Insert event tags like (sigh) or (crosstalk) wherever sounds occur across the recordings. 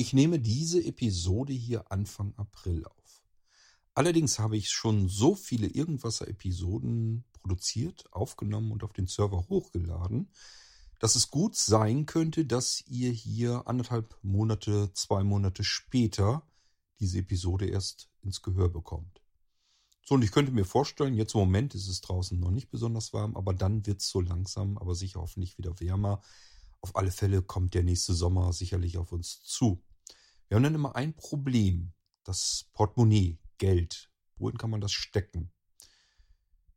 Ich nehme diese Episode hier Anfang April auf. Allerdings habe ich schon so viele Irgendwasser-Episoden produziert, aufgenommen und auf den Server hochgeladen, dass es gut sein könnte, dass ihr hier anderthalb Monate, zwei Monate später diese Episode erst ins Gehör bekommt. So, und ich könnte mir vorstellen, jetzt im Moment ist es draußen noch nicht besonders warm, aber dann wird es so langsam, aber sicher hoffentlich wieder wärmer. Auf alle Fälle kommt der nächste Sommer sicherlich auf uns zu. Wir haben dann immer ein Problem. Das Portemonnaie, Geld. Wohin kann man das stecken?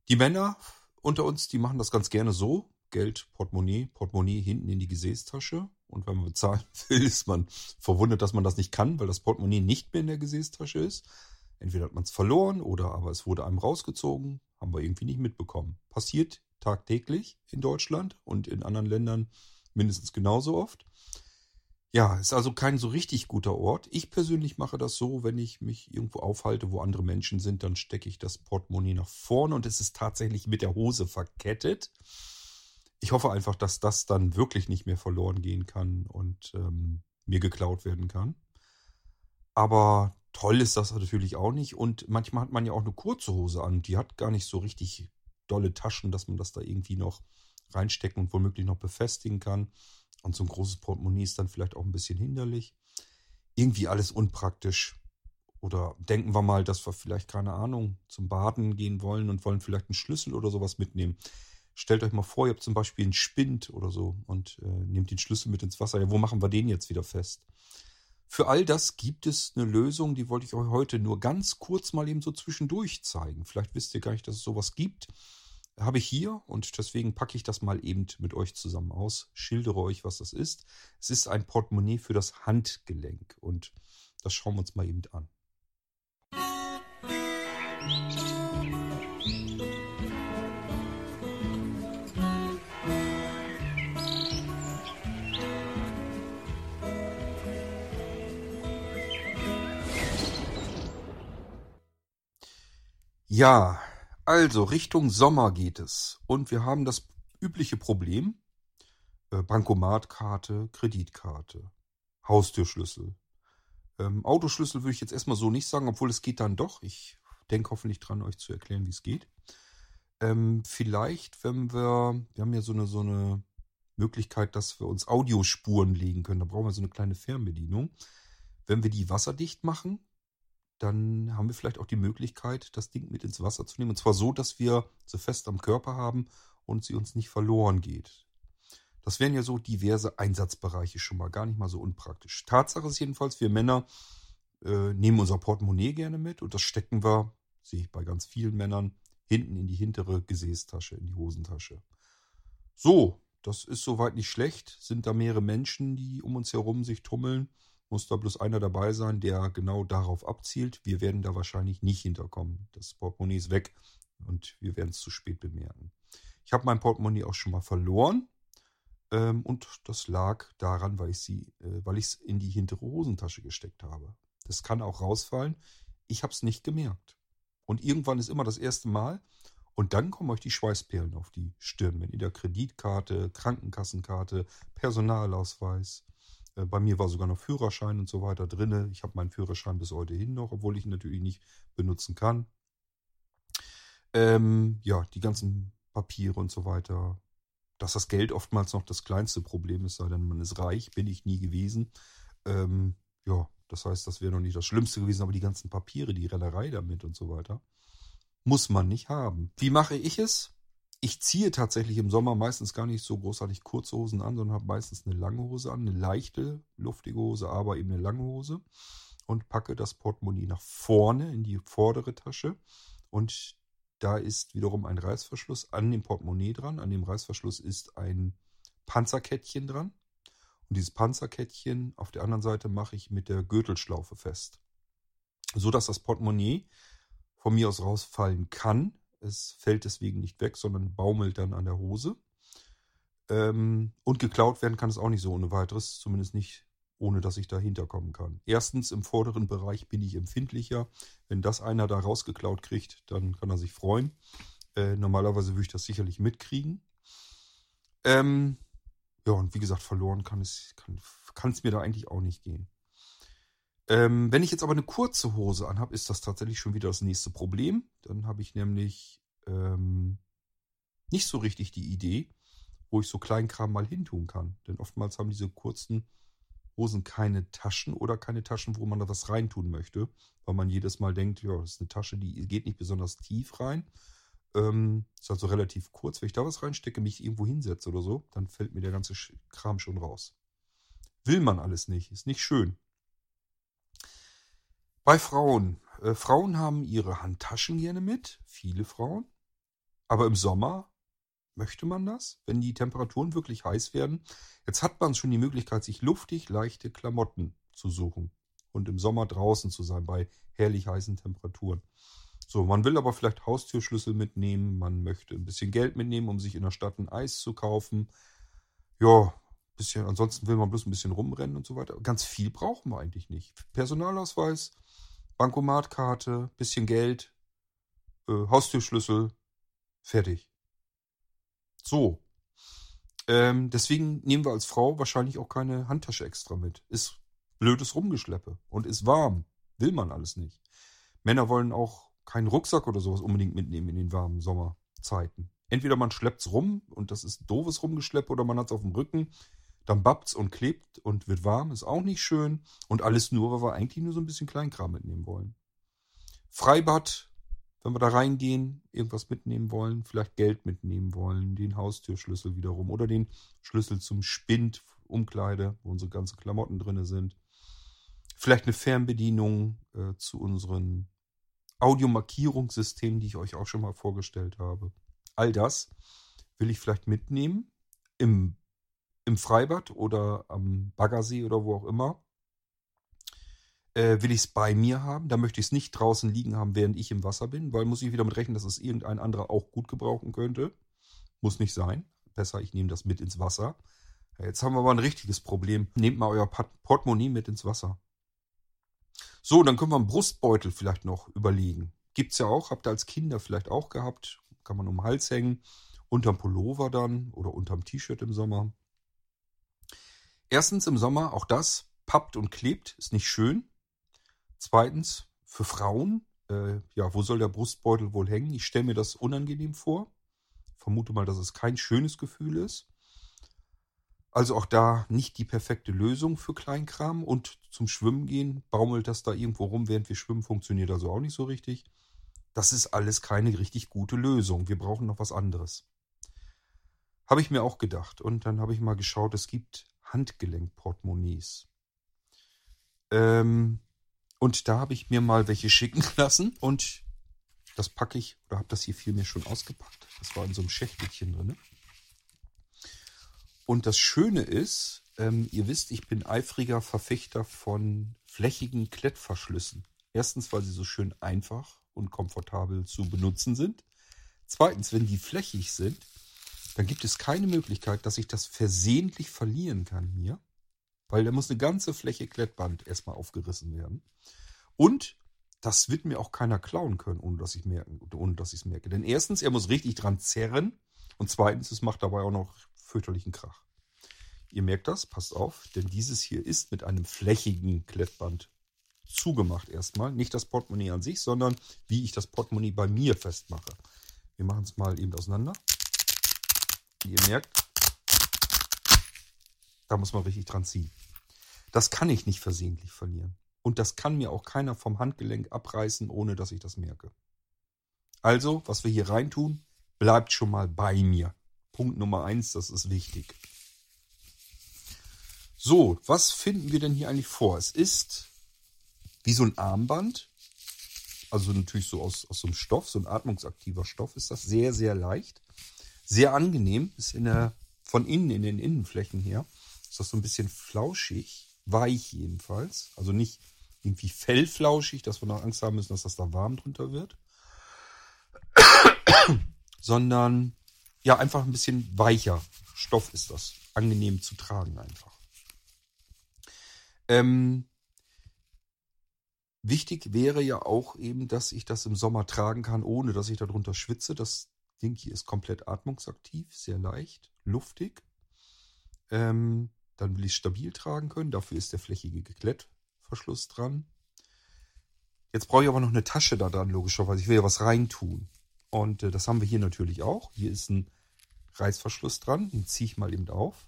Die Männer unter uns, die machen das ganz gerne so. Geld, Portemonnaie, Portemonnaie hinten in die Gesäßtasche. Und wenn man bezahlen (laughs) will, ist man verwundert, dass man das nicht kann, weil das Portemonnaie nicht mehr in der Gesäßtasche ist. Entweder hat man es verloren oder aber es wurde einem rausgezogen. Haben wir irgendwie nicht mitbekommen. Passiert tagtäglich in Deutschland und in anderen Ländern mindestens genauso oft. Ja, ist also kein so richtig guter Ort. Ich persönlich mache das so, wenn ich mich irgendwo aufhalte, wo andere Menschen sind, dann stecke ich das Portemonnaie nach vorne und es ist tatsächlich mit der Hose verkettet. Ich hoffe einfach, dass das dann wirklich nicht mehr verloren gehen kann und ähm, mir geklaut werden kann. Aber toll ist das natürlich auch nicht. Und manchmal hat man ja auch eine kurze Hose an. Die hat gar nicht so richtig dolle Taschen, dass man das da irgendwie noch reinstecken und womöglich noch befestigen kann. Und so ein großes Portemonnaie ist dann vielleicht auch ein bisschen hinderlich. Irgendwie alles unpraktisch. Oder denken wir mal, dass wir vielleicht, keine Ahnung, zum Baden gehen wollen und wollen vielleicht einen Schlüssel oder sowas mitnehmen. Stellt euch mal vor, ihr habt zum Beispiel einen Spind oder so und äh, nehmt den Schlüssel mit ins Wasser. Ja, wo machen wir den jetzt wieder fest? Für all das gibt es eine Lösung, die wollte ich euch heute nur ganz kurz mal eben so zwischendurch zeigen. Vielleicht wisst ihr gar nicht, dass es sowas gibt habe ich hier und deswegen packe ich das mal eben mit euch zusammen aus, schildere euch, was das ist. Es ist ein Portemonnaie für das Handgelenk und das schauen wir uns mal eben an. Ja, also, Richtung Sommer geht es. Und wir haben das übliche Problem. Äh, Bankomatkarte, Kreditkarte, Haustürschlüssel. Ähm, Autoschlüssel würde ich jetzt erstmal so nicht sagen, obwohl es geht dann doch. Ich denke hoffentlich dran, euch zu erklären, wie es geht. Ähm, vielleicht, wenn wir, wir haben ja so eine, so eine Möglichkeit, dass wir uns Audiospuren legen können. Da brauchen wir so eine kleine Fernbedienung. Wenn wir die wasserdicht machen, dann haben wir vielleicht auch die Möglichkeit, das Ding mit ins Wasser zu nehmen. Und zwar so, dass wir sie fest am Körper haben und sie uns nicht verloren geht. Das wären ja so diverse Einsatzbereiche schon mal, gar nicht mal so unpraktisch. Tatsache ist jedenfalls, wir Männer äh, nehmen unser Portemonnaie gerne mit und das stecken wir, sehe ich bei ganz vielen Männern, hinten in die hintere Gesäßtasche, in die Hosentasche. So, das ist soweit nicht schlecht. Sind da mehrere Menschen, die um uns herum sich tummeln, muss da bloß einer dabei sein, der genau darauf abzielt. Wir werden da wahrscheinlich nicht hinterkommen. Das Portemonnaie ist weg und wir werden es zu spät bemerken. Ich habe mein Portemonnaie auch schon mal verloren. Ähm, und das lag daran, weil ich sie, äh, weil ich es in die hintere Hosentasche gesteckt habe. Das kann auch rausfallen. Ich habe es nicht gemerkt. Und irgendwann ist immer das erste Mal. Und dann kommen euch die Schweißperlen auf die Stirn, wenn ihr da Kreditkarte, Krankenkassenkarte, Personalausweis, bei mir war sogar noch Führerschein und so weiter drin. Ich habe meinen Führerschein bis heute hin noch, obwohl ich ihn natürlich nicht benutzen kann. Ähm, ja, die ganzen Papiere und so weiter. Dass das Geld oftmals noch das kleinste Problem ist, sei denn man ist reich, bin ich nie gewesen. Ähm, ja, das heißt, das wäre noch nicht das Schlimmste gewesen, aber die ganzen Papiere, die Rennerei damit und so weiter, muss man nicht haben. Wie mache ich es? Ich ziehe tatsächlich im Sommer meistens gar nicht so großartig kurze Hosen an, sondern habe meistens eine lange Hose an, eine leichte, luftige Hose, aber eben eine lange Hose und packe das Portemonnaie nach vorne in die vordere Tasche und da ist wiederum ein Reißverschluss an dem Portemonnaie dran. An dem Reißverschluss ist ein Panzerkettchen dran. Und dieses Panzerkettchen auf der anderen Seite mache ich mit der Gürtelschlaufe fest. So dass das Portemonnaie von mir aus rausfallen kann, es fällt deswegen nicht weg, sondern baumelt dann an der Hose. Ähm, und geklaut werden kann es auch nicht so ohne weiteres, zumindest nicht ohne dass ich dahinter kommen kann. Erstens, im vorderen Bereich bin ich empfindlicher. Wenn das einer da rausgeklaut kriegt, dann kann er sich freuen. Äh, normalerweise würde ich das sicherlich mitkriegen. Ähm, ja, und wie gesagt, verloren kann es kann, kann es mir da eigentlich auch nicht gehen. Ähm, wenn ich jetzt aber eine kurze Hose anhabe, ist das tatsächlich schon wieder das nächste Problem. Dann habe ich nämlich ähm, nicht so richtig die Idee, wo ich so Kleinkram mal hintun kann. Denn oftmals haben diese kurzen Hosen keine Taschen oder keine Taschen, wo man da was reintun möchte, weil man jedes Mal denkt, ja, das ist eine Tasche, die geht nicht besonders tief rein. Ähm, ist also relativ kurz. Wenn ich da was reinstecke, mich irgendwo hinsetze oder so, dann fällt mir der ganze Kram schon raus. Will man alles nicht, ist nicht schön. Bei Frauen. Äh, Frauen haben ihre Handtaschen gerne mit, viele Frauen. Aber im Sommer möchte man das, wenn die Temperaturen wirklich heiß werden. Jetzt hat man schon die Möglichkeit, sich luftig leichte Klamotten zu suchen und im Sommer draußen zu sein bei herrlich heißen Temperaturen. So, man will aber vielleicht Haustürschlüssel mitnehmen, man möchte ein bisschen Geld mitnehmen, um sich in der Stadt ein Eis zu kaufen. Ja, bisschen, ansonsten will man bloß ein bisschen rumrennen und so weiter. Ganz viel brauchen wir eigentlich nicht. Personalausweis, Bankomatkarte, bisschen Geld, äh, Haustürschlüssel, fertig. So. Ähm, deswegen nehmen wir als Frau wahrscheinlich auch keine Handtasche extra mit. Ist blödes Rumgeschleppe und ist warm. Will man alles nicht. Männer wollen auch keinen Rucksack oder sowas unbedingt mitnehmen in den warmen Sommerzeiten. Entweder man schleppt's rum und das ist doofes Rumgeschleppe oder man hat's auf dem Rücken dann bappt's und klebt und wird warm, ist auch nicht schön. Und alles nur, weil wir eigentlich nur so ein bisschen Kleinkram mitnehmen wollen. Freibad, wenn wir da reingehen, irgendwas mitnehmen wollen, vielleicht Geld mitnehmen wollen, den Haustürschlüssel wiederum oder den Schlüssel zum Spind, Umkleide, wo unsere ganzen Klamotten drin sind. Vielleicht eine Fernbedienung äh, zu unseren Audiomarkierungssystemen, die ich euch auch schon mal vorgestellt habe. All das will ich vielleicht mitnehmen im im Freibad oder am Baggersee oder wo auch immer, äh, will ich es bei mir haben. Da möchte ich es nicht draußen liegen haben, während ich im Wasser bin, weil muss ich wieder mit rechnen, dass es irgendein anderer auch gut gebrauchen könnte. Muss nicht sein. Besser, ich nehme das mit ins Wasser. Jetzt haben wir aber ein richtiges Problem. Nehmt mal euer Portemonnaie mit ins Wasser. So, dann können wir einen Brustbeutel vielleicht noch überlegen. Gibt's ja auch, habt ihr als Kinder vielleicht auch gehabt. Kann man um den Hals hängen. Unterm Pullover dann oder unterm T-Shirt im Sommer. Erstens im Sommer, auch das pappt und klebt, ist nicht schön. Zweitens, für Frauen, äh, ja, wo soll der Brustbeutel wohl hängen? Ich stelle mir das unangenehm vor. Vermute mal, dass es kein schönes Gefühl ist. Also auch da nicht die perfekte Lösung für Kleinkram. Und zum Schwimmen gehen, baumelt das da irgendwo rum, während wir schwimmen, funktioniert also auch nicht so richtig. Das ist alles keine richtig gute Lösung. Wir brauchen noch was anderes. Habe ich mir auch gedacht. Und dann habe ich mal geschaut, es gibt Handgelenkportemonnaies. Ähm, und da habe ich mir mal welche schicken (laughs) lassen und das packe ich, oder habe das hier vielmehr schon ausgepackt. Das war in so einem Schächtelchen drin. Und das Schöne ist, ähm, ihr wisst, ich bin eifriger Verfechter von flächigen Klettverschlüssen. Erstens, weil sie so schön einfach und komfortabel zu benutzen sind. Zweitens, wenn die flächig sind, dann gibt es keine Möglichkeit, dass ich das versehentlich verlieren kann hier, weil da muss eine ganze Fläche Klettband erstmal aufgerissen werden. Und das wird mir auch keiner klauen können, ohne dass ich merke, ohne dass ich es merke. Denn erstens, er muss richtig dran zerren und zweitens, es macht dabei auch noch fürchterlichen Krach. Ihr merkt das, passt auf, denn dieses hier ist mit einem flächigen Klettband zugemacht erstmal. Nicht das Portemonnaie an sich, sondern wie ich das Portemonnaie bei mir festmache. Wir machen es mal eben auseinander. Wie ihr merkt, da muss man richtig dran ziehen. Das kann ich nicht versehentlich verlieren. Und das kann mir auch keiner vom Handgelenk abreißen, ohne dass ich das merke. Also, was wir hier reintun, bleibt schon mal bei mir. Punkt Nummer eins, das ist wichtig. So, was finden wir denn hier eigentlich vor? Es ist wie so ein Armband. Also natürlich so aus, aus so einem Stoff, so ein atmungsaktiver Stoff ist das. Sehr, sehr leicht. Sehr angenehm, ist in der, von innen, in den Innenflächen her, ist das so ein bisschen flauschig, weich jedenfalls. Also nicht irgendwie fellflauschig, dass wir noch Angst haben müssen, dass das da warm drunter wird. (coughs) Sondern ja, einfach ein bisschen weicher Stoff ist das. Angenehm zu tragen einfach. Ähm, wichtig wäre ja auch eben, dass ich das im Sommer tragen kann, ohne dass ich darunter schwitze. Das Hier ist komplett atmungsaktiv, sehr leicht, luftig. Ähm, dann will ich stabil tragen können. Dafür ist der flächige Reißverschluss dran. Jetzt brauche ich aber noch eine Tasche da dran, logischerweise. Ich will ja was reintun. Und äh, das haben wir hier natürlich auch. Hier ist ein Reißverschluss dran. Den ziehe ich mal eben auf.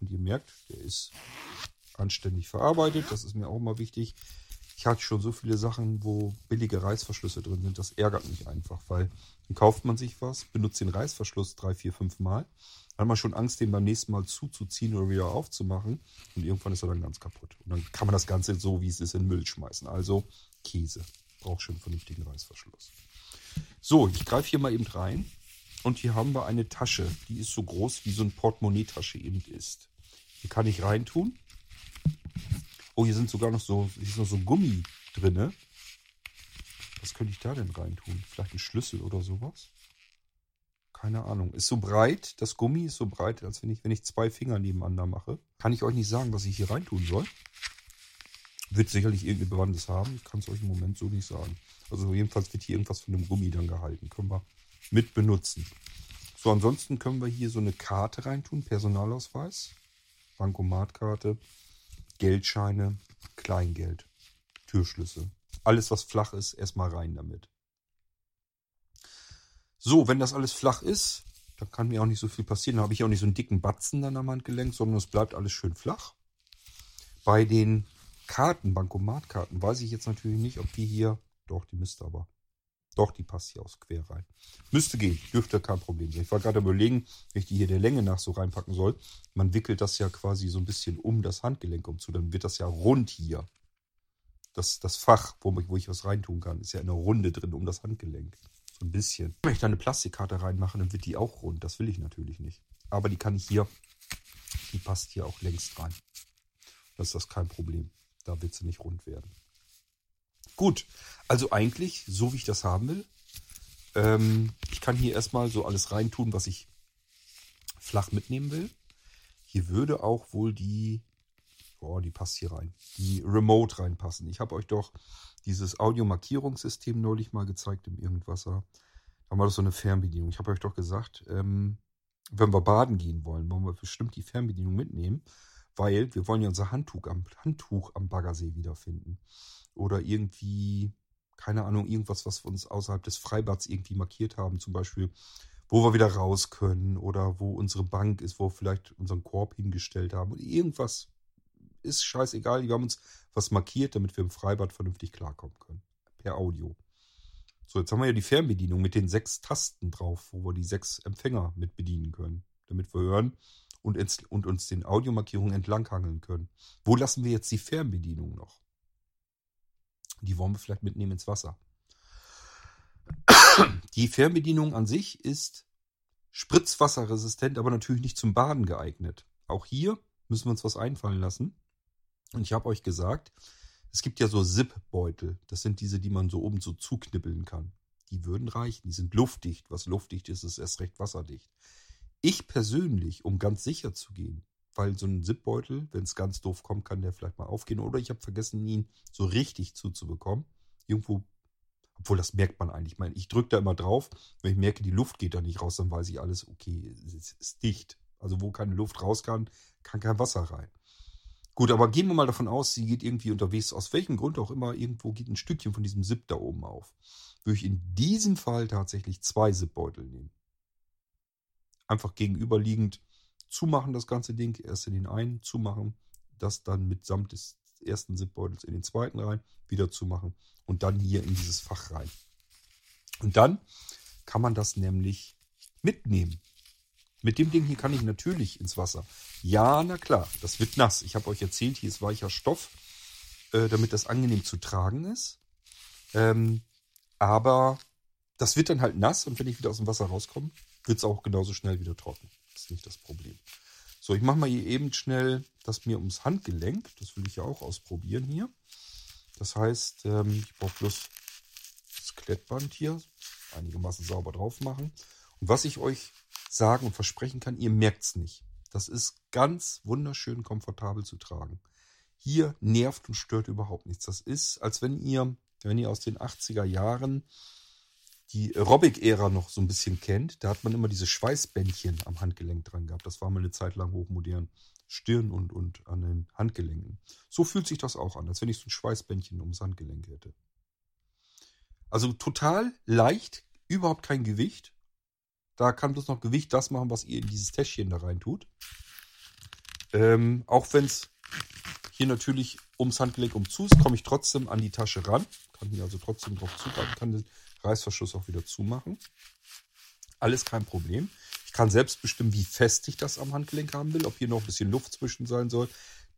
Und ihr merkt, der ist anständig verarbeitet. Das ist mir auch immer wichtig. Ich hatte schon so viele Sachen, wo billige Reißverschlüsse drin sind. Das ärgert mich einfach, weil dann kauft man sich was, benutzt den Reißverschluss drei, vier, fünf Mal. Hat man schon Angst, den beim nächsten Mal zuzuziehen oder wieder aufzumachen. Und irgendwann ist er dann ganz kaputt. Und dann kann man das Ganze so, wie es ist, in Müll schmeißen. Also Käse. Braucht schon einen vernünftigen Reißverschluss. So, ich greife hier mal eben rein. Und hier haben wir eine Tasche. Die ist so groß, wie so eine Portemonnaie-Tasche eben ist. Hier kann ich reintun. Oh, hier sind sogar noch so, hier ist noch so Gummi drin. Was könnte ich da denn reintun? Vielleicht ein Schlüssel oder sowas? Keine Ahnung. Ist so breit, das Gummi ist so breit, als wenn ich, wenn ich zwei Finger nebeneinander mache. Kann ich euch nicht sagen, was ich hier reintun soll. Wird sicherlich irgendeine Bewandtnis haben. Ich kann es euch im Moment so nicht sagen. Also jedenfalls wird hier irgendwas von einem Gummi dann gehalten. Können wir mit benutzen. So, ansonsten können wir hier so eine Karte reintun. Personalausweis, Bankomatkarte, Geldscheine, Kleingeld, Türschlüssel. Alles, was flach ist, erstmal rein damit. So, wenn das alles flach ist, dann kann mir auch nicht so viel passieren. Dann habe ich auch nicht so einen dicken Batzen dann am Handgelenk, sondern es bleibt alles schön flach. Bei den Karten, Bankomatkarten, weiß ich jetzt natürlich nicht, ob die hier, doch, die müsste aber. Doch, die passt hier aus quer rein. Müsste gehen, dürfte kein Problem sein. Ich war gerade überlegen, wenn ich die hier der Länge nach so reinpacken soll. Man wickelt das ja quasi so ein bisschen um das Handgelenk umzu, dann wird das ja rund hier. Das, das Fach, wo, wo ich was reintun kann, ist ja eine Runde drin um das Handgelenk. So ein bisschen. Wenn ich da eine Plastikkarte reinmache, dann wird die auch rund. Das will ich natürlich nicht. Aber die kann ich hier, die passt hier auch längst rein. Das ist das kein Problem. Da wird sie nicht rund werden. Gut, also eigentlich so, wie ich das haben will. Ähm, ich kann hier erstmal so alles reintun, was ich flach mitnehmen will. Hier würde auch wohl die, oh, die passt hier rein, die Remote reinpassen. Ich habe euch doch dieses Audiomarkierungssystem neulich mal gezeigt im Irgendwasser. Da wir doch so eine Fernbedienung. Ich habe euch doch gesagt, ähm, wenn wir baden gehen wollen, wollen wir bestimmt die Fernbedienung mitnehmen, weil wir wollen ja unser Handtuch am, Handtuch am Baggersee wiederfinden. Oder irgendwie, keine Ahnung, irgendwas, was wir uns außerhalb des Freibads irgendwie markiert haben. Zum Beispiel, wo wir wieder raus können oder wo unsere Bank ist, wo wir vielleicht unseren Korb hingestellt haben. Und irgendwas ist scheißegal. Wir haben uns was markiert, damit wir im Freibad vernünftig klarkommen können. Per Audio. So, jetzt haben wir ja die Fernbedienung mit den sechs Tasten drauf, wo wir die sechs Empfänger mit bedienen können, damit wir hören und, ins, und uns den Audiomarkierungen entlanghangeln können. Wo lassen wir jetzt die Fernbedienung noch? Die wollen wir vielleicht mitnehmen ins Wasser. Die Fernbedienung an sich ist spritzwasserresistent, aber natürlich nicht zum Baden geeignet. Auch hier müssen wir uns was einfallen lassen. Und ich habe euch gesagt, es gibt ja so Zip-Beutel. Das sind diese, die man so oben so zuknibbeln kann. Die würden reichen. Die sind luftdicht. Was luftdicht ist, ist erst recht wasserdicht. Ich persönlich, um ganz sicher zu gehen, weil so ein Zipbeutel, wenn es ganz doof kommt, kann der vielleicht mal aufgehen. Oder ich habe vergessen, ihn so richtig zuzubekommen. Irgendwo, obwohl das merkt man eigentlich. Ich meine, ich drücke da immer drauf. Wenn ich merke, die Luft geht da nicht raus, dann weiß ich alles, okay, es ist dicht. Also wo keine Luft raus kann, kann kein Wasser rein. Gut, aber gehen wir mal davon aus, sie geht irgendwie unterwegs, aus welchem Grund auch immer, irgendwo geht ein Stückchen von diesem Zip da oben auf. Würde ich in diesem Fall tatsächlich zwei Zipbeutel nehmen. Einfach gegenüberliegend zumachen, das ganze Ding, erst in den einen zumachen, das dann mitsamt des ersten Zipbeutels in den zweiten rein, wieder zumachen und dann hier in dieses Fach rein. Und dann kann man das nämlich mitnehmen. Mit dem Ding hier kann ich natürlich ins Wasser. Ja, na klar, das wird nass. Ich habe euch erzählt, hier ist weicher Stoff, äh, damit das angenehm zu tragen ist. Ähm, aber das wird dann halt nass und wenn ich wieder aus dem Wasser rauskomme, wird es auch genauso schnell wieder trocken. Das ist nicht das Problem. So, ich mache mal hier eben schnell das mir ums Handgelenk. Das will ich ja auch ausprobieren hier. Das heißt, ähm, ich brauche bloß das Klettband hier einigermaßen sauber drauf machen. Und was ich euch sagen und versprechen kann, ihr merkt es nicht. Das ist ganz wunderschön komfortabel zu tragen. Hier nervt und stört überhaupt nichts. Das ist, als wenn ihr, wenn ihr aus den 80er Jahren die Aerobic-Ära noch so ein bisschen kennt, da hat man immer diese Schweißbändchen am Handgelenk dran gehabt. Das war mal eine Zeit lang hochmodern. Stirn und, und an den Handgelenken. So fühlt sich das auch an, als wenn ich so ein Schweißbändchen ums Handgelenk hätte. Also total leicht, überhaupt kein Gewicht. Da kann bloß noch Gewicht das machen, was ihr in dieses Täschchen da rein tut. Ähm, auch wenn es hier natürlich ums Handgelenk umzu ist, komme ich trotzdem an die Tasche ran. Kann hier also trotzdem drauf zugreifen, kann Reißverschluss auch wieder zumachen. Alles kein Problem. Ich kann selbst bestimmen, wie fest ich das am Handgelenk haben will, ob hier noch ein bisschen Luft zwischen sein soll.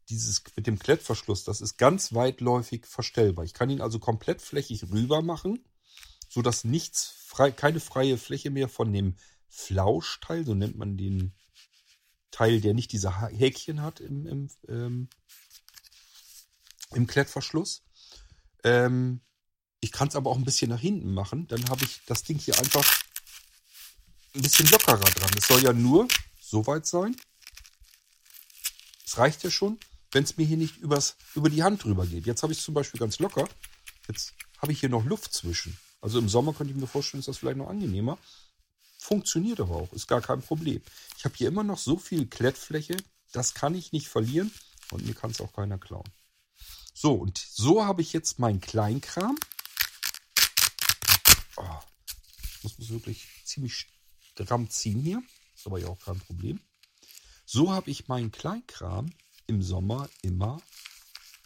Dieses mit dem Klettverschluss, das ist ganz weitläufig verstellbar. Ich kann ihn also komplett flächig rüber machen, sodass nichts frei, keine freie Fläche mehr von dem Flauschteil, so nennt man den Teil, der nicht diese Häkchen hat im, im, ähm, im Klettverschluss. Ähm, ich kann es aber auch ein bisschen nach hinten machen. Dann habe ich das Ding hier einfach ein bisschen lockerer dran. Es soll ja nur so weit sein. Es reicht ja schon, wenn es mir hier nicht übers, über die Hand drüber geht. Jetzt habe ich es zum Beispiel ganz locker. Jetzt habe ich hier noch Luft zwischen. Also im Sommer könnte ich mir vorstellen, ist das vielleicht noch angenehmer. Funktioniert aber auch, ist gar kein Problem. Ich habe hier immer noch so viel Klettfläche, das kann ich nicht verlieren und mir kann es auch keiner klauen. So, und so habe ich jetzt meinen Kleinkram. Oh, muss man wirklich ziemlich stramm ziehen hier. Ist aber ja auch kein Problem. So habe ich meinen Kleinkram im Sommer immer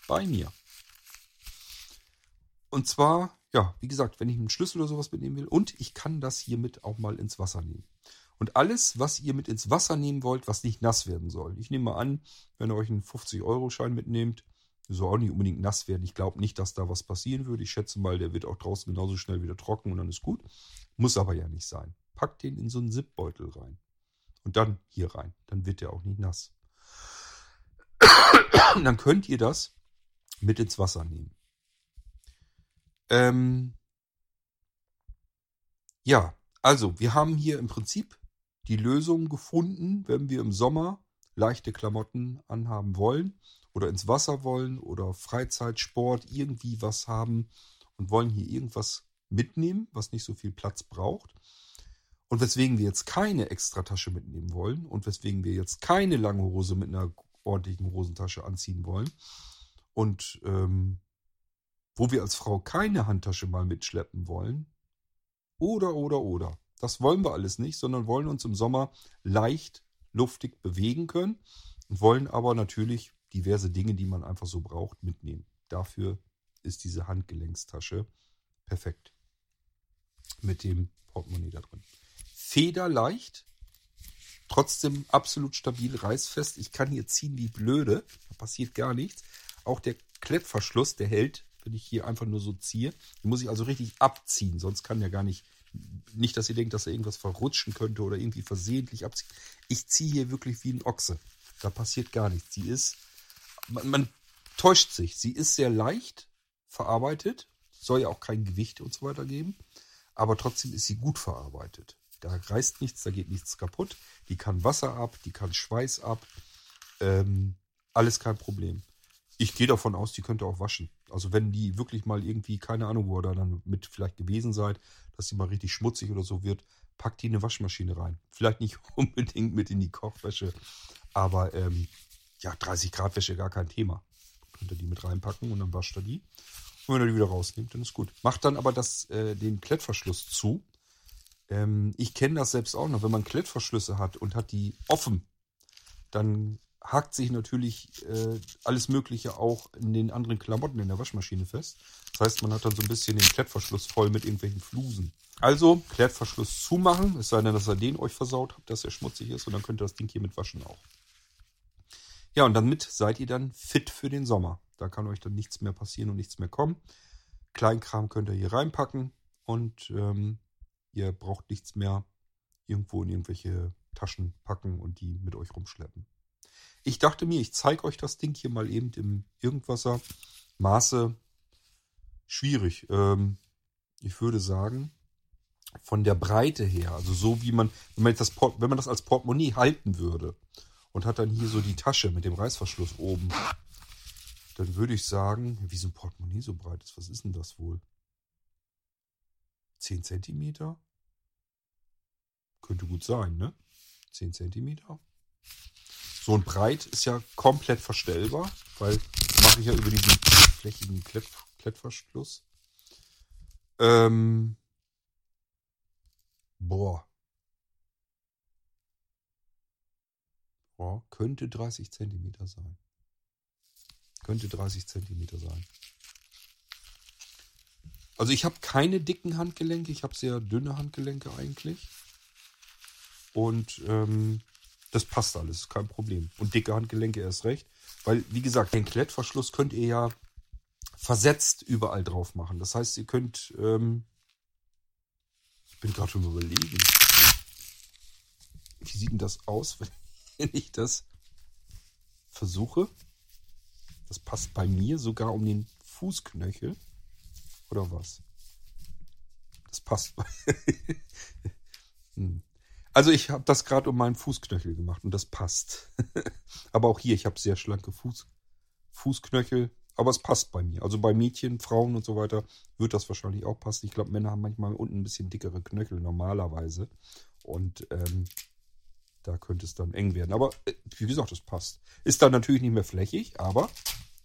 bei mir. Und zwar, ja, wie gesagt, wenn ich einen Schlüssel oder sowas mitnehmen will. Und ich kann das hiermit auch mal ins Wasser nehmen. Und alles, was ihr mit ins Wasser nehmen wollt, was nicht nass werden soll. Ich nehme mal an, wenn ihr euch einen 50-Euro-Schein mitnehmt, soll auch nicht unbedingt nass werden. Ich glaube nicht, dass da was passieren würde. Ich schätze mal, der wird auch draußen genauso schnell wieder trocken und dann ist gut. Muss aber ja nicht sein. Packt den in so einen Zipbeutel rein. Und dann hier rein. Dann wird der auch nicht nass. Und (coughs) dann könnt ihr das mit ins Wasser nehmen. Ähm ja, also wir haben hier im Prinzip die Lösung gefunden, wenn wir im Sommer leichte Klamotten anhaben wollen oder ins Wasser wollen oder Freizeitsport irgendwie was haben und wollen hier irgendwas mitnehmen, was nicht so viel Platz braucht. Und weswegen wir jetzt keine Extratasche mitnehmen wollen und weswegen wir jetzt keine lange Hose mit einer ordentlichen Hosentasche anziehen wollen und ähm, wo wir als Frau keine Handtasche mal mitschleppen wollen. Oder, oder, oder. Das wollen wir alles nicht, sondern wollen uns im Sommer leicht, luftig bewegen können und wollen aber natürlich diverse Dinge, die man einfach so braucht, mitnehmen. Dafür ist diese Handgelenkstasche perfekt. Mit dem Portemonnaie da drin. Federleicht, trotzdem absolut stabil, reißfest. Ich kann hier ziehen wie blöde, da passiert gar nichts. Auch der Klettverschluss, der hält, wenn ich hier einfach nur so ziehe. Den muss ich also richtig abziehen, sonst kann der gar nicht, nicht, dass ihr denkt, dass er irgendwas verrutschen könnte oder irgendwie versehentlich abziehen. Ich ziehe hier wirklich wie ein Ochse. Da passiert gar nichts. Die ist man, man täuscht sich. Sie ist sehr leicht verarbeitet, soll ja auch kein Gewicht und so weiter geben, aber trotzdem ist sie gut verarbeitet. Da reißt nichts, da geht nichts kaputt. Die kann Wasser ab, die kann Schweiß ab. Ähm, alles kein Problem. Ich gehe davon aus, die könnte auch waschen. Also wenn die wirklich mal irgendwie, keine Ahnung, wo ihr da dann mit vielleicht gewesen seid, dass die mal richtig schmutzig oder so wird, packt die in eine Waschmaschine rein. Vielleicht nicht (laughs) unbedingt mit in die Kochwäsche, aber ähm, ja, 30 Grad Wäsche gar kein Thema. Könnt ihr die mit reinpacken und dann wascht ihr die. Und wenn ihr die wieder rausnehmt, dann ist gut. Macht dann aber das, äh, den Klettverschluss zu. Ähm, ich kenne das selbst auch noch. Wenn man Klettverschlüsse hat und hat die offen, dann hakt sich natürlich äh, alles Mögliche auch in den anderen Klamotten in der Waschmaschine fest. Das heißt, man hat dann so ein bisschen den Klettverschluss voll mit irgendwelchen Flusen. Also Klettverschluss zumachen, es sei denn, dass ihr den euch versaut habt, dass er schmutzig ist und dann könnt ihr das Ding hier mit waschen auch. Ja, und damit seid ihr dann fit für den Sommer. Da kann euch dann nichts mehr passieren und nichts mehr kommen. Kleinkram könnt ihr hier reinpacken und ähm, ihr braucht nichts mehr irgendwo in irgendwelche Taschen packen und die mit euch rumschleppen. Ich dachte mir, ich zeige euch das Ding hier mal eben im Irgendwasser. Maße schwierig. Ähm, ich würde sagen, von der Breite her, also so wie man, wenn man, das, wenn man das als Portemonnaie halten würde, und hat dann hier so die Tasche mit dem Reißverschluss oben. Dann würde ich sagen, wie so ein Portemonnaie so breit ist, was ist denn das wohl? 10 Zentimeter? Könnte gut sein, ne? 10 Zentimeter. So ein Breit ist ja komplett verstellbar, weil mache ich ja über diesen flächigen Klett, Klettverschluss. Ähm, boah. Boah, könnte 30 Zentimeter sein. Könnte 30 Zentimeter sein. Also ich habe keine dicken Handgelenke, ich habe sehr dünne Handgelenke eigentlich. Und ähm, das passt alles, kein Problem. Und dicke Handgelenke erst recht. Weil, wie gesagt, den Klettverschluss könnt ihr ja versetzt überall drauf machen. Das heißt, ihr könnt, ähm, ich bin gerade schon überlegen, wie sieht denn das aus, wenn (laughs) ich das versuche? Das passt bei mir sogar um den Fußknöchel. Oder was? Das passt. (laughs) hm. Also ich habe das gerade um meinen Fußknöchel gemacht und das passt. (laughs) aber auch hier, ich habe sehr schlanke Fuß, Fußknöchel, aber es passt bei mir. Also bei Mädchen, Frauen und so weiter wird das wahrscheinlich auch passen. Ich glaube, Männer haben manchmal unten ein bisschen dickere Knöchel normalerweise. Und ähm, da könnte es dann eng werden. Aber äh, wie gesagt, das passt. Ist dann natürlich nicht mehr flächig, aber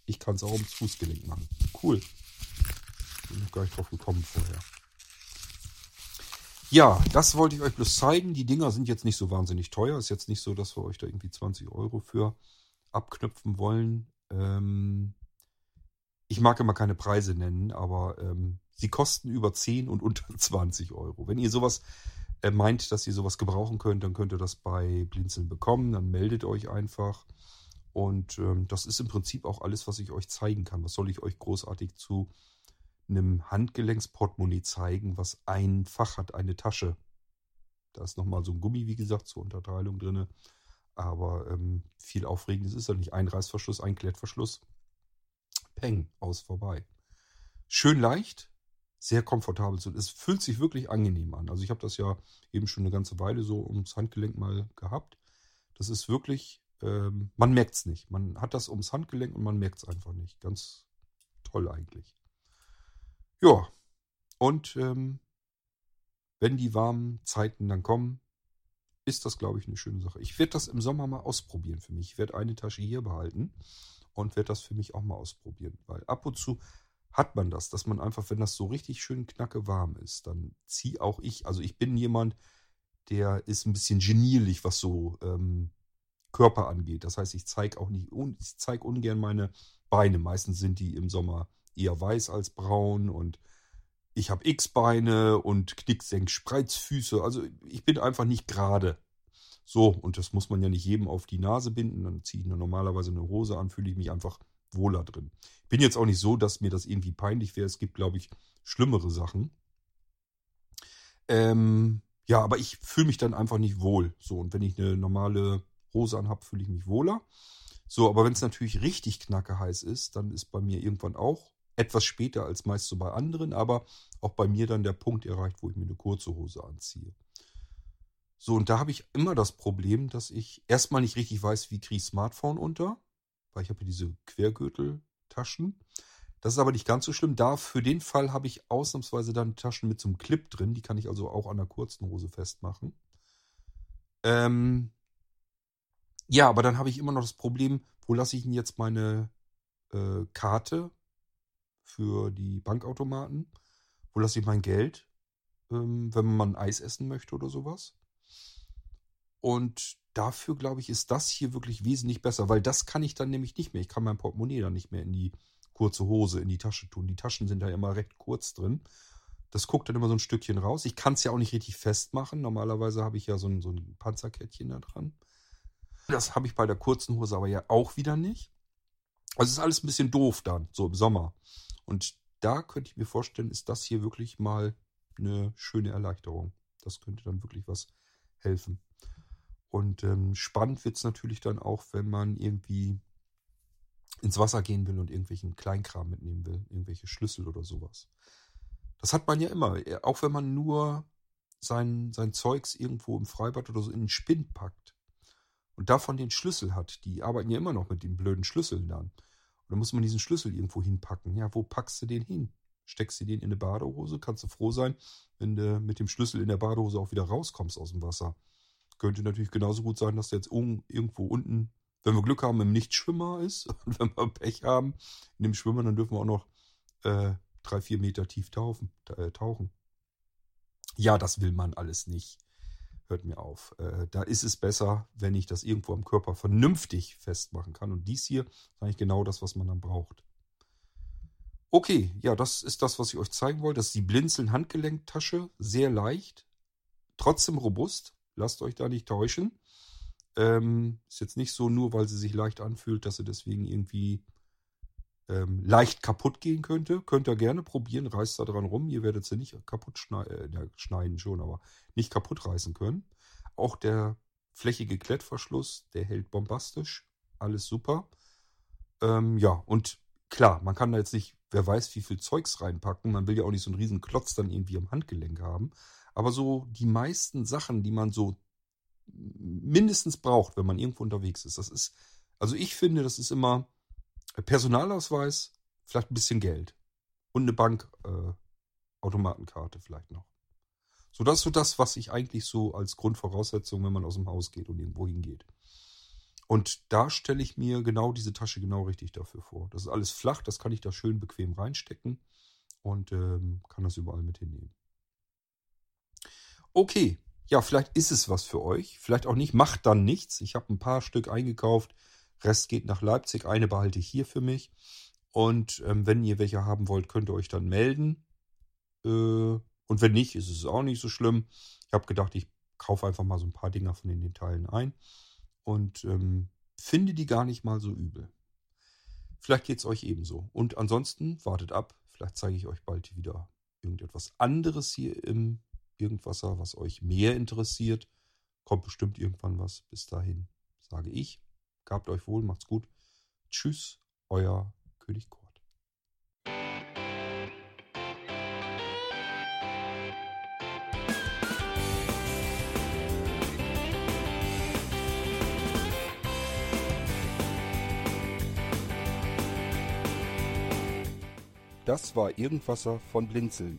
ich kann es auch ums Fußgelenk machen. Cool. Bin noch gar nicht drauf gekommen vorher. Ja, das wollte ich euch bloß zeigen. Die Dinger sind jetzt nicht so wahnsinnig teuer. Ist jetzt nicht so, dass wir euch da irgendwie 20 Euro für abknüpfen wollen. Ähm, ich mag immer keine Preise nennen, aber ähm, sie kosten über 10 und unter (laughs) 20 Euro. Wenn ihr sowas meint, dass ihr sowas gebrauchen könnt, dann könnt ihr das bei Blinzeln bekommen. Dann meldet euch einfach. Und ähm, das ist im Prinzip auch alles, was ich euch zeigen kann. Was soll ich euch großartig zu einem Handgelenksportemonnaie zeigen, was ein Fach hat, eine Tasche. Da ist nochmal so ein Gummi, wie gesagt, zur Unterteilung drin. Aber ähm, viel Aufregendes ist da nicht. Ein Reißverschluss, ein Klettverschluss. Peng, aus vorbei. Schön leicht, sehr komfortabel. Es fühlt sich wirklich angenehm an. Also ich habe das ja eben schon eine ganze Weile so ums Handgelenk mal gehabt. Das ist wirklich, ähm, man merkt es nicht. Man hat das ums Handgelenk und man merkt es einfach nicht. Ganz toll eigentlich. Ja, und ähm, wenn die warmen Zeiten dann kommen, ist das, glaube ich, eine schöne Sache. Ich werde das im Sommer mal ausprobieren für mich. Ich werde eine Tasche hier behalten und werde das für mich auch mal ausprobieren. Weil ab und zu hat man das, dass man einfach, wenn das so richtig schön knacke warm ist, dann ziehe auch ich, also ich bin jemand, der ist ein bisschen genierlich, was so ähm, Körper angeht. Das heißt, ich zeige auch nicht, ich zeige ungern meine Beine. Meistens sind die im Sommer eher weiß als braun und ich habe X-Beine und Knicksenk-Spreizfüße. Also ich bin einfach nicht gerade. So, und das muss man ja nicht jedem auf die Nase binden. Dann ziehe ich normalerweise eine Hose an, fühle ich mich einfach wohler drin. Bin jetzt auch nicht so, dass mir das irgendwie peinlich wäre. Es gibt, glaube ich, schlimmere Sachen. Ähm, ja, aber ich fühle mich dann einfach nicht wohl. So, und wenn ich eine normale Hose anhabe, fühle ich mich wohler. So, aber wenn es natürlich richtig knacke heiß ist, dann ist bei mir irgendwann auch etwas später als meist so bei anderen, aber auch bei mir dann der Punkt erreicht, wo ich mir eine kurze Hose anziehe. So, und da habe ich immer das Problem, dass ich erstmal nicht richtig weiß, wie kriege ich Smartphone unter, weil ich habe hier diese Quergürteltaschen. Das ist aber nicht ganz so schlimm. Da für den Fall habe ich ausnahmsweise dann Taschen mit so einem Clip drin. Die kann ich also auch an der kurzen Hose festmachen. Ähm ja, aber dann habe ich immer noch das Problem, wo lasse ich denn jetzt meine äh, Karte für die Bankautomaten. Wo lasse ich mein Geld, ähm, wenn man Eis essen möchte oder sowas. Und dafür, glaube ich, ist das hier wirklich wesentlich besser, weil das kann ich dann nämlich nicht mehr. Ich kann mein Portemonnaie dann nicht mehr in die kurze Hose, in die Tasche tun. Die Taschen sind da immer recht kurz drin. Das guckt dann immer so ein Stückchen raus. Ich kann es ja auch nicht richtig festmachen. Normalerweise habe ich ja so ein, so ein Panzerkettchen da dran. Das habe ich bei der kurzen Hose aber ja auch wieder nicht. Also ist alles ein bisschen doof dann, so im Sommer. Und da könnte ich mir vorstellen, ist das hier wirklich mal eine schöne Erleichterung. Das könnte dann wirklich was helfen. Und ähm, spannend wird es natürlich dann auch, wenn man irgendwie ins Wasser gehen will und irgendwelchen Kleinkram mitnehmen will, irgendwelche Schlüssel oder sowas. Das hat man ja immer, auch wenn man nur sein, sein Zeugs irgendwo im Freibad oder so in den Spind packt und davon den Schlüssel hat. Die arbeiten ja immer noch mit den blöden Schlüsseln dann. Und dann muss man diesen Schlüssel irgendwo hinpacken. Ja, wo packst du den hin? Steckst du den in eine Badehose? Kannst du froh sein, wenn du mit dem Schlüssel in der Badehose auch wieder rauskommst aus dem Wasser. Könnte natürlich genauso gut sein, dass du jetzt irgendwo unten wenn wir Glück haben, im Nichtschwimmer ist. (laughs) Und wenn wir Pech haben, in dem Schwimmer, dann dürfen wir auch noch äh, drei, vier Meter tief tauchen. Äh, tauchen. Ja, das will man alles nicht. Hört mir auf. Äh, da ist es besser, wenn ich das irgendwo am Körper vernünftig festmachen kann. Und dies hier ist eigentlich genau das, was man dann braucht. Okay, ja, das ist das, was ich euch zeigen wollte. Das ist die Blinzeln Handgelenktasche. Sehr leicht, trotzdem robust. Lasst euch da nicht täuschen. Ähm, ist jetzt nicht so, nur weil sie sich leicht anfühlt, dass sie deswegen irgendwie ähm, leicht kaputt gehen könnte. Könnt ihr gerne probieren, reißt da dran rum. Ihr werdet sie nicht kaputt schneiden, äh, schneiden schon, aber nicht kaputt reißen können. Auch der flächige Klettverschluss, der hält bombastisch. Alles super. Ähm, ja, und klar, man kann da jetzt nicht, wer weiß, wie viel Zeugs reinpacken. Man will ja auch nicht so einen riesen Klotz dann irgendwie am Handgelenk haben. Aber so die meisten Sachen, die man so mindestens braucht, wenn man irgendwo unterwegs ist, das ist, also ich finde, das ist immer Personalausweis, vielleicht ein bisschen Geld und eine Bankautomatenkarte äh, vielleicht noch. So, das ist so das, was ich eigentlich so als Grundvoraussetzung, wenn man aus dem Haus geht und irgendwo hingeht. Und da stelle ich mir genau diese Tasche genau richtig dafür vor. Das ist alles flach, das kann ich da schön bequem reinstecken und ähm, kann das überall mit hinnehmen. Okay, ja, vielleicht ist es was für euch, vielleicht auch nicht, macht dann nichts. Ich habe ein paar Stück eingekauft, Rest geht nach Leipzig, eine behalte ich hier für mich. Und ähm, wenn ihr welche haben wollt, könnt ihr euch dann melden. Äh, und wenn nicht, ist es auch nicht so schlimm. Ich habe gedacht, ich kaufe einfach mal so ein paar Dinger von den Teilen ein und ähm, finde die gar nicht mal so übel. Vielleicht geht es euch ebenso. Und ansonsten wartet ab. Vielleicht zeige ich euch bald wieder irgendetwas anderes hier im Irgendwasser, was euch mehr interessiert. Kommt bestimmt irgendwann was. Bis dahin sage ich. Gabt euch wohl, macht's gut. Tschüss, euer König Kurt. Das war Irgendwasser von Blinzeln.